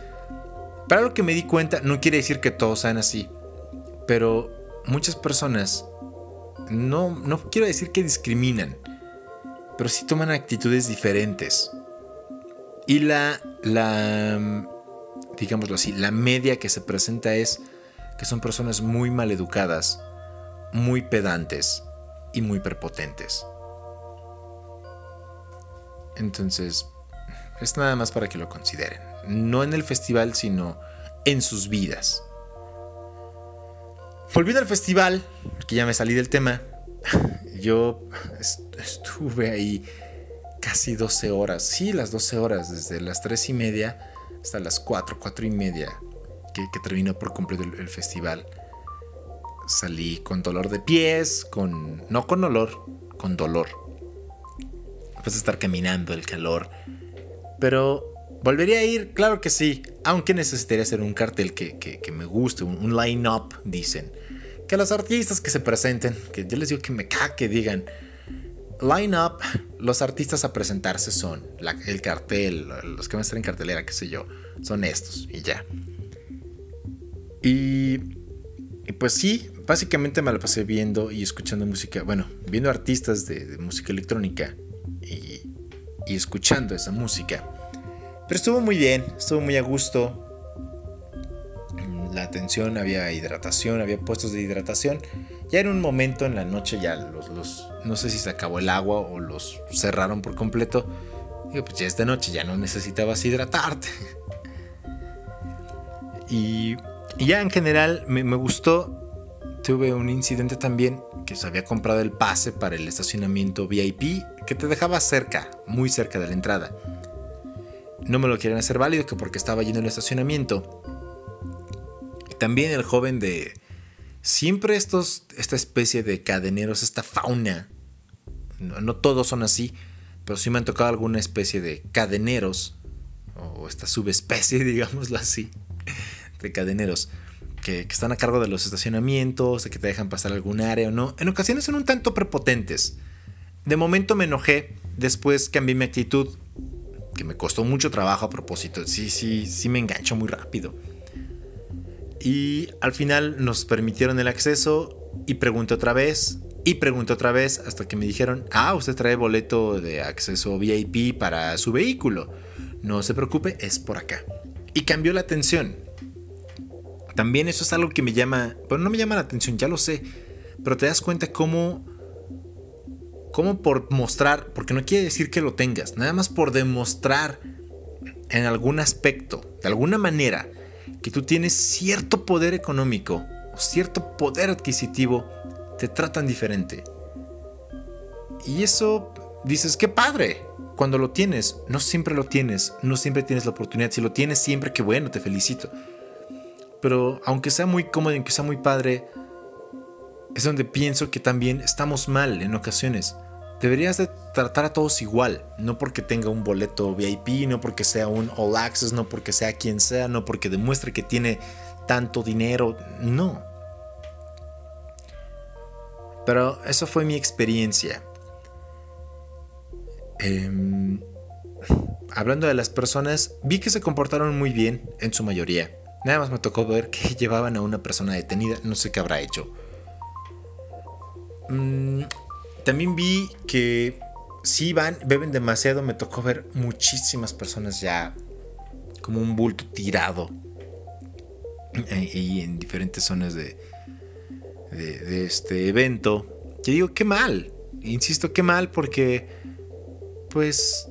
S1: Para lo que me di cuenta, no quiere decir que todos sean así, pero muchas personas, no, no quiero decir que discriminan, pero sí toman actitudes diferentes. Y la, la, digámoslo así, la media que se presenta es que son personas muy maleducadas, muy pedantes y muy prepotentes. Entonces, Es nada más para que lo consideren. No en el festival, sino en sus vidas. Volviendo al festival, que ya me salí del tema, yo estuve ahí casi 12 horas. Sí, las 12 horas, desde las 3 y media hasta las 4, 4 y media, que, terminó por completo el, festival. Salí con dolor de pies, con. no con olor, con dolor. Pues estar caminando, el calor. Pero ¿Volvería a ir? Claro que sí, aunque necesitaría hacer un cartel que, me guste, un, line-up, dicen. Que los artistas que se presenten, que yo les digo que me cague, digan, line-up, los artistas a presentarse son el cartel, los que van a estar en cartelera, qué sé yo, son estos y ya. Y, pues sí, básicamente me la pasé viendo y escuchando música, bueno, viendo artistas de, música electrónica y, y escuchando esa música. Pero estuvo muy bien, estuvo muy a gusto. La atención, había hidratación, había puestos de hidratación. Ya en un momento en la noche ya los, no sé si se acabó el agua o los cerraron por completo. Digo, pues ya esta noche ya no necesitabas hidratarte. Y, ya en general me, me gustó. Tuve un incidente también que se había comprado el pase para el estacionamiento VIP que te dejaba cerca, muy cerca de la entrada no me lo quieren hacer válido que porque estaba lleno el estacionamiento. También el joven de siempre estos esta especie de cadeneros, esta fauna. No, todos son así, pero sí me han tocado alguna especie de cadeneros o esta subespecie, digámoslo así, de cadeneros que, que, están a cargo de los estacionamientos, de que te dejan pasar algún área o no. En ocasiones son un tanto prepotentes. De momento me enojé, después cambié mi actitud que me costó mucho trabajo a propósito. Sí, sí, sí me engancho muy rápido. Y al final nos permitieron el acceso y pregunté otra vez y pregunté otra vez hasta que me dijeron, ah, usted trae boleto de acceso VIP para su vehículo. No se preocupe, es por acá. Y cambió la atención. También eso es algo que me llama, bueno, no me llama la atención, ya lo sé, pero te das cuenta cómo como por mostrar, porque no quiere decir que lo tengas, nada más por demostrar en algún aspecto, de alguna manera, que tú tienes cierto poder económico o cierto poder adquisitivo, te tratan diferente. Y eso dices, qué padre. Cuando lo tienes, no siempre lo tienes, no siempre tienes la oportunidad. Si lo tienes siempre, qué bueno, te felicito. Pero aunque sea muy cómodo, aunque sea muy padre, es donde pienso que también estamos mal en ocasiones. Deberías de tratar a todos igual, no porque tenga un boleto VIP, no porque sea un All Access, no porque sea quien sea, no porque demuestre que tiene tanto dinero, no. Pero eso fue mi experiencia. Em, hablando de las personas, vi que se comportaron muy bien en su mayoría. Nada más me tocó ver que llevaban a una persona detenida, no sé qué habrá hecho. Mm, también vi que si van, beben demasiado. Me tocó ver muchísimas personas ya como un bulto tirado. Y en diferentes zonas de, de, este evento. Yo digo, qué mal. Insisto, qué mal porque, pues,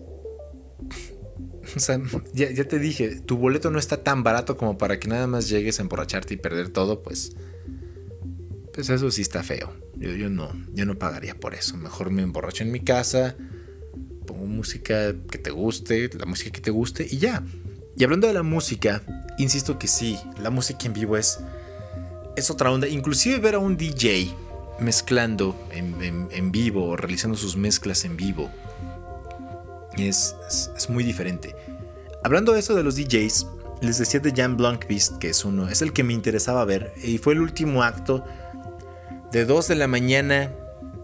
S1: o sea, ya, ya, te dije, tu boleto no está tan barato como para que nada más llegues a emborracharte y perder todo, pues, pues eso sí está feo. Yo, no, yo no pagaría por eso. Mejor me emborracho en mi casa, pongo música que te guste, la música que te guste y ya. Y hablando de la música, insisto que sí, la música en vivo es, es otra onda. Inclusive ver a un DJ mezclando en, vivo o realizando sus mezclas en vivo es, es, muy diferente. Hablando de eso de los DJs, les decía de Jan Blankvist, que es uno, es el que me interesaba ver, y fue el último acto de 2 de la mañana,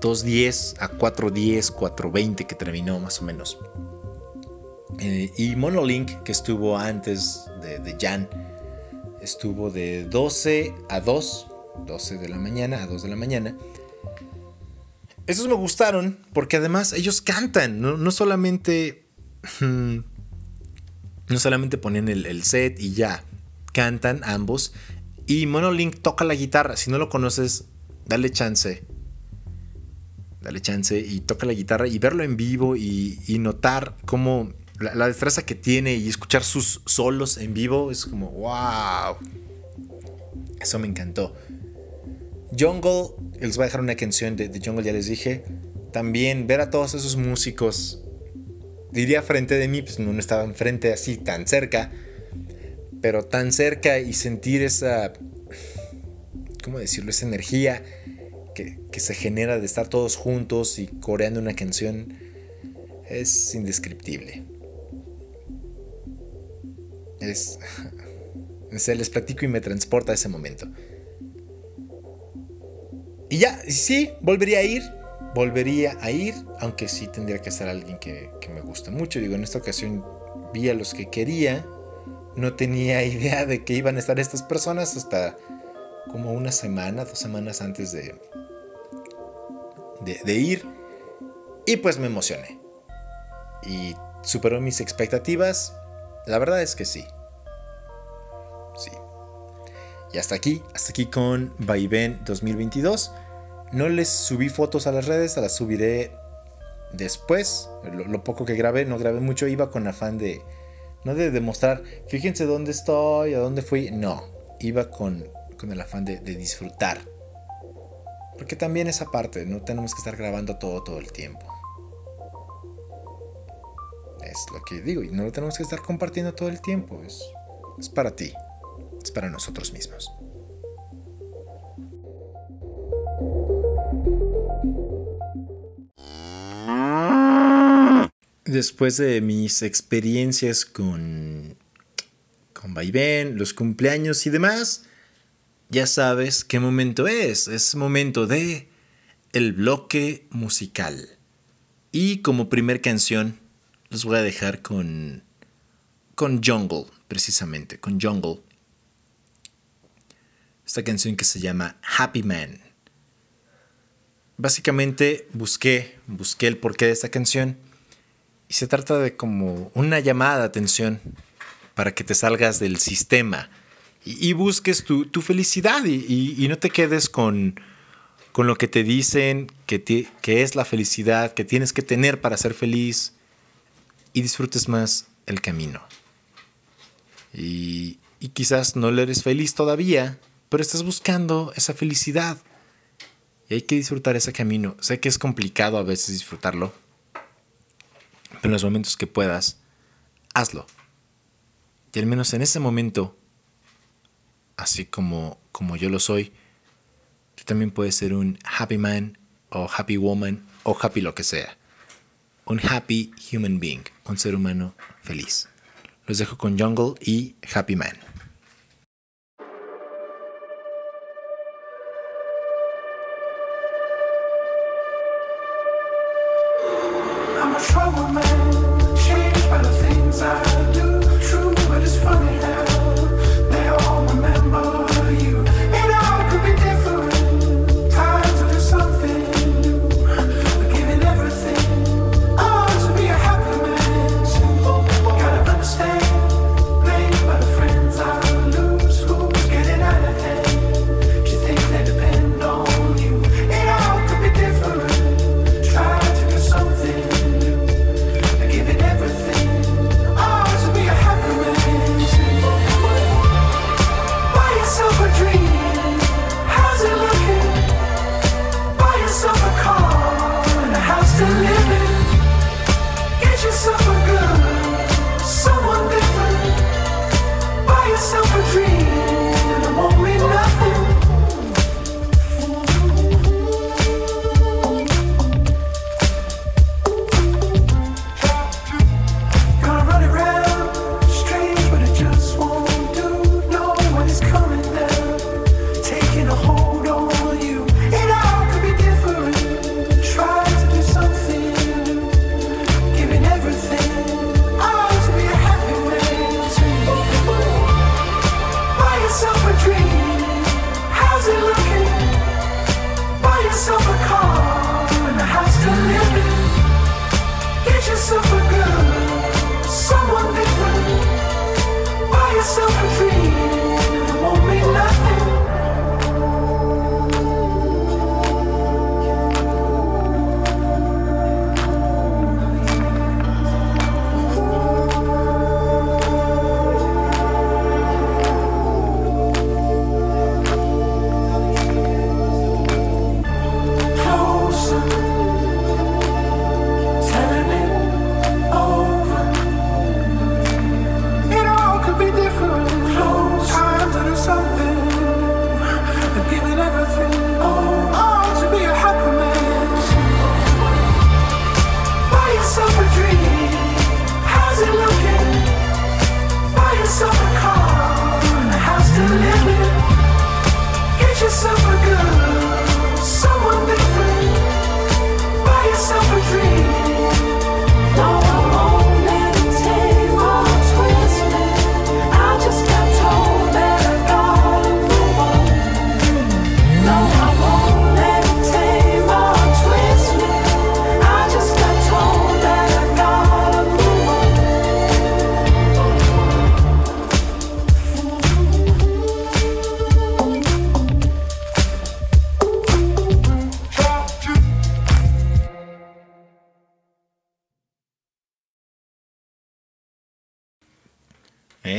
S1: 2.10 a 4.10, 4.20 que terminó más o menos. Eh, y Monolink, que estuvo antes de, Jan, estuvo de 12 a 2, 12 de la mañana a 2 de la mañana. Esos me gustaron porque además ellos cantan, no, solamente... No solamente ponen el, el set y ya, cantan ambos. Y Monolink toca la guitarra. Si no lo conoces, dale chance. Dale chance y toca la guitarra y verlo en vivo y, notar cómo la, destreza que tiene y escuchar sus solos en vivo es como, wow. Eso me encantó. Jungle, les voy a dejar una canción de, de Jungle, ya les dije. También ver a todos esos músicos, diría frente de mí, pues no, no estaba enfrente así tan cerca, pero tan cerca y sentir esa, ¿cómo decirlo? Esa energía que, se genera de estar todos juntos y coreando una canción es indescriptible. Es, se les platico y me transporta a ese momento. Y ya, sí, volvería a ir. Volvería a ir, aunque sí tendría que ser alguien que, que me gusta mucho. Digo, en esta ocasión vi a los que quería. No tenía idea de que iban a estar estas personas hasta como una semana, dos semanas antes de, de, ir. Y pues me emocioné. Y superó mis expectativas. La verdad es que sí. Sí. Y hasta aquí, hasta aquí con Vaivén 2022. No les subí fotos a las redes, las subiré después. Lo, poco que grabé, no grabé mucho, iba con afán de. No de demostrar, fíjense dónde estoy, a dónde fui. No, iba con, con el afán de disfrutar. Porque también esa parte, no tenemos que estar grabando todo, todo el tiempo. Es lo que digo, y no lo tenemos que estar compartiendo todo el tiempo. Es, es para ti, es para nosotros mismos. Después de mis experiencias con, con Vaivén, los cumpleaños y demás, ya sabes qué momento es. Es momento de el bloque musical. Y como primer canción, los voy a dejar con, con Jungle, precisamente, con Jungle. Esta canción que se llama Happy Man. Básicamente busqué, busqué el porqué de esta canción y se trata de como una llamada de atención para que te salgas del sistema y, busques tu, felicidad y, no te quedes con, con lo que te dicen que, que es la felicidad, que tienes que tener para ser feliz y disfrutes más el camino. Y, quizás no le eres feliz todavía, pero estás buscando esa felicidad. Y hay que disfrutar ese camino. Sé que es complicado a veces disfrutarlo, pero en los momentos que puedas, hazlo. Y al menos en ese momento, así como, como yo lo soy, tú también puedes ser un happy man o happy woman o happy lo que sea un happy human being, un ser humano feliz. Los dejo con Jungle y Happy Man.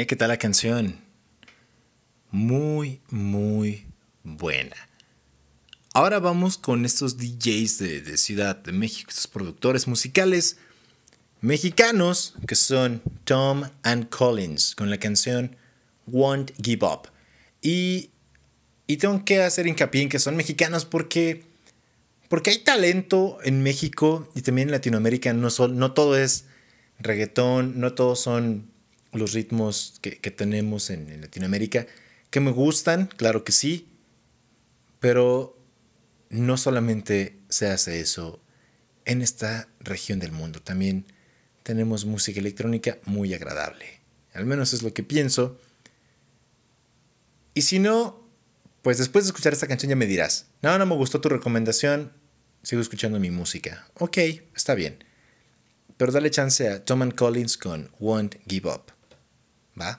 S1: ¿Qué tal la canción? Muy, muy buena. Ahora vamos con estos DJs de, de, Ciudad de México, estos productores musicales mexicanos que son Tom and Collins con la canción Won't Give Up. Y, y tengo que hacer hincapié en que son mexicanos porque, porque hay talento en México y también en Latinoamérica. No, no todo es reggaetón, no todos son los ritmos que, tenemos en, Latinoamérica, que me gustan, claro que sí, pero no solamente se hace eso en esta región del mundo, también tenemos música electrónica muy agradable. Al menos es lo que pienso. Y si no, pues después de escuchar esta canción ya me dirás, no, no me gustó tu recomendación, sigo escuchando mi música. Ok, está bien. Pero dale chance a Tom and Collins con Won't Give Up. ¿Va?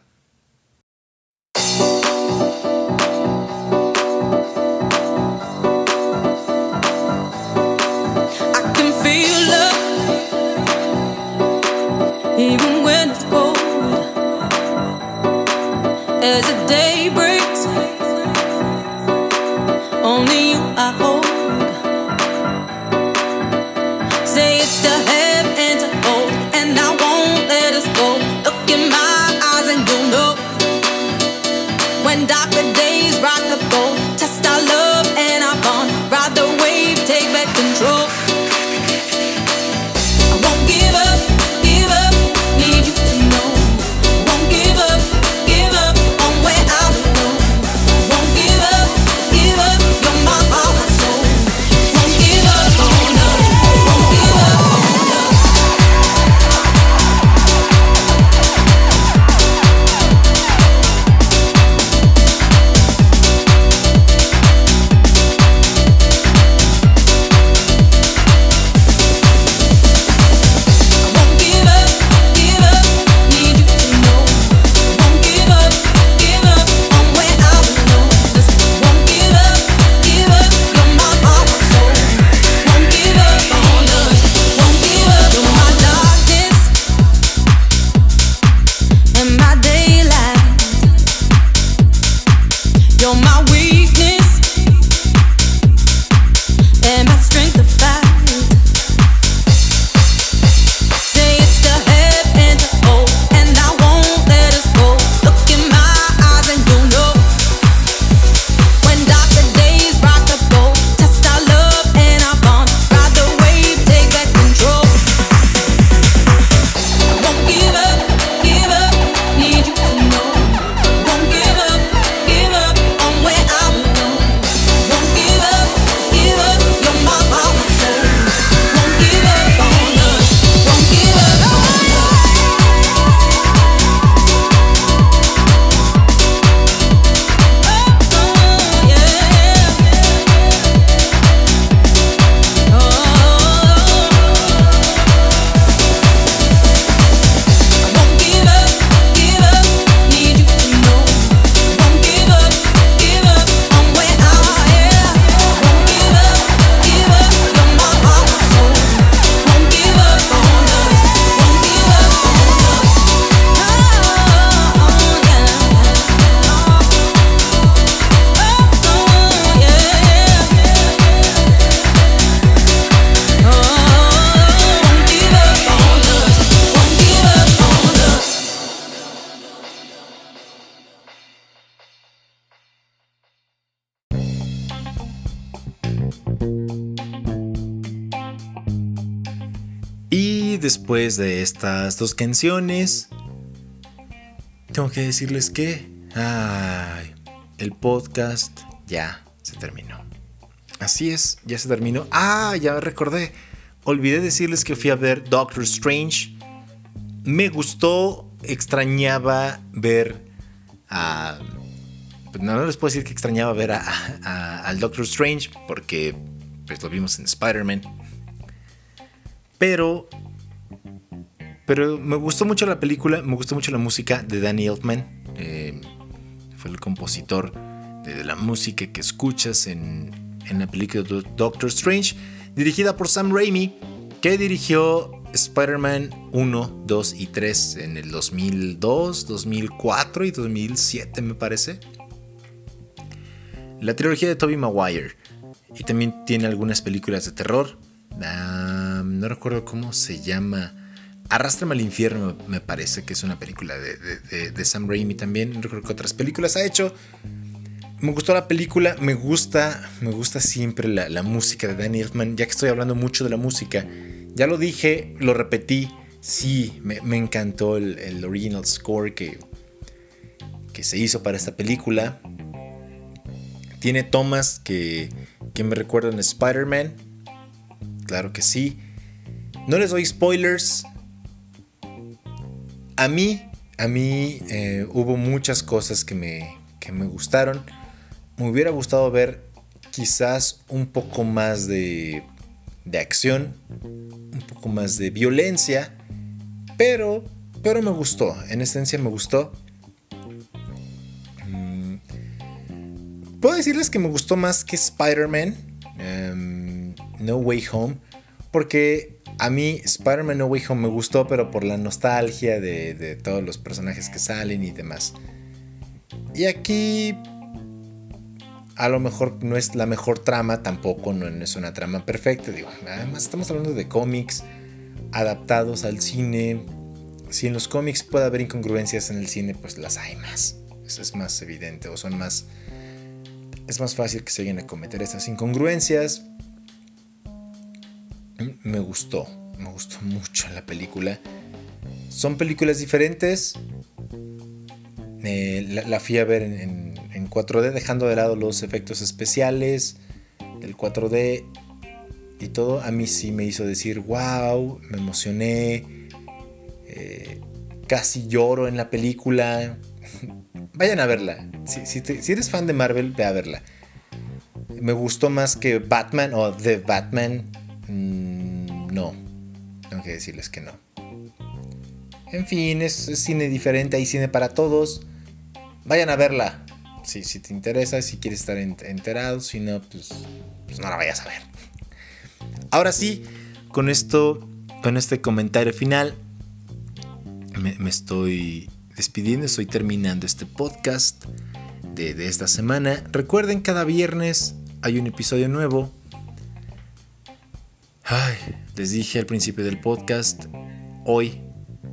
S2: even when it's cold. As the day
S1: después de estas dos canciones, tengo que decirles que ay, el podcast ya se terminó. Así es, ya se terminó. Ah, ya recordé. Olvidé decirles que fui a ver Doctor Strange. Me gustó, extrañaba ver a... pues no, les puedo decir que extrañaba ver a- al Doctor Strange porque pues lo vimos en Spider-Man. Pero. Pero me gustó mucho la película, me gustó mucho la música de Danny Elfman. eh, fue el compositor de la música que escuchas en, en la película de Doctor Strange, dirigida por Sam Raimi, que dirigió Spider-Man 1, 2 y 3 en el 2002, 2004 y 2007 me parece. La trilogía de Tobey Maguire. Y también tiene algunas películas de terror. No recuerdo cómo se llama. Arrástrame al infierno, me parece que es una película de, de- de Sam Raimi también. No recuerdo que otras películas ha hecho. Me gustó la película, me gusta, me gusta siempre la, la música de Danny Elfman, ya que estoy hablando mucho de la música. Ya lo dije, lo repetí, sí, me, me encantó el, el original score que, que se hizo para esta película. Tiene tomas que, que me recuerdan a Spider-Man, claro que sí. No les doy spoilers. A mí, a mí eh, hubo muchas cosas que me, que me gustaron. Me hubiera gustado ver quizás un poco más de, de acción, un poco más de violencia, pero, pero me gustó. En esencia me gustó. Mm, Puedo decirles que me gustó más que Spider-Man em, No Way Home, porque a mí Spider-Man No Way Home me gustó, pero por la nostalgia de, todos los personajes que salen y demás. Y aquí a lo mejor no es la mejor trama, tampoco no es una trama perfecta. Digo, además estamos hablando de cómics adaptados al cine. Si en los cómics puede haber incongruencias en el cine, pues las hay más. Eso es más evidente o son más... Es más fácil que se lleguen a cometer estas incongruencias. Me gustó, me gustó mucho la película. Son películas diferentes. Eh, la, fui a ver en, en- en 4D, dejando de lado los efectos especiales, el 4D y todo. A mí sí me hizo decir, wow, me emocioné, eh, casi lloro en la película. Vayan a verla. Si, si eres fan de Marvel, ve a verla. Me gustó más que Batman o The Batman. No, tengo que decirles que no. En fin, es, cine diferente, hay cine para todos. Vayan a verla. Si, te interesa, si quieres estar ent- enterado, si no, pues, pues no la vayas a ver. Ahora sí, con esto, con este comentario final, me, estoy despidiendo, estoy terminando este podcast de esta semana. Recuerden, cada viernes hay un episodio nuevo. Ay, les dije al principio del podcast, hoy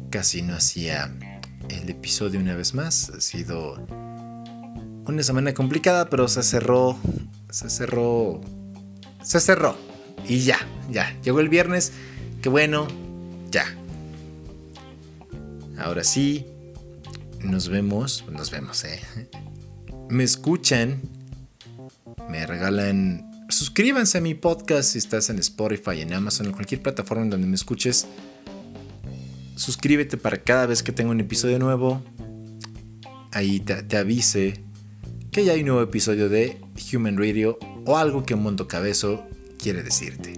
S1: casi no hacía el episodio una vez más. Ha sido una semana complicada, pero se cerró. Se cerró. Se cerró. Y ya, ya. Llegó el viernes. Qué bueno. Ya. Ahora sí. Nos vemos. Nos vemos, eh. Me escuchan. Me regalan. Suscríbanse a mi podcast si estás en Spotify, en Amazon o cualquier plataforma en donde me escuches suscríbete para cada vez que tenga un episodio nuevo. Ahí te, avise que ya hay un nuevo episodio de Human Radio o algo que Mundo Cabezo quiere decirte.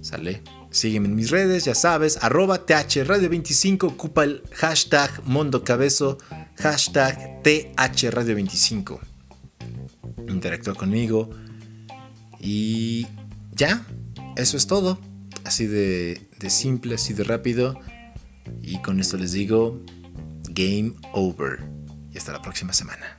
S1: ¿Sale? Sígueme en mis redes, ya sabes, arroba THRadio25, ocupa el hashtag Mundo Cabezo, hashtag THRadio25. Interactúa conmigo y ya, eso es todo. Así de, simple, así de rápido. Y con esto les digo, game over. Y hasta la próxima semana.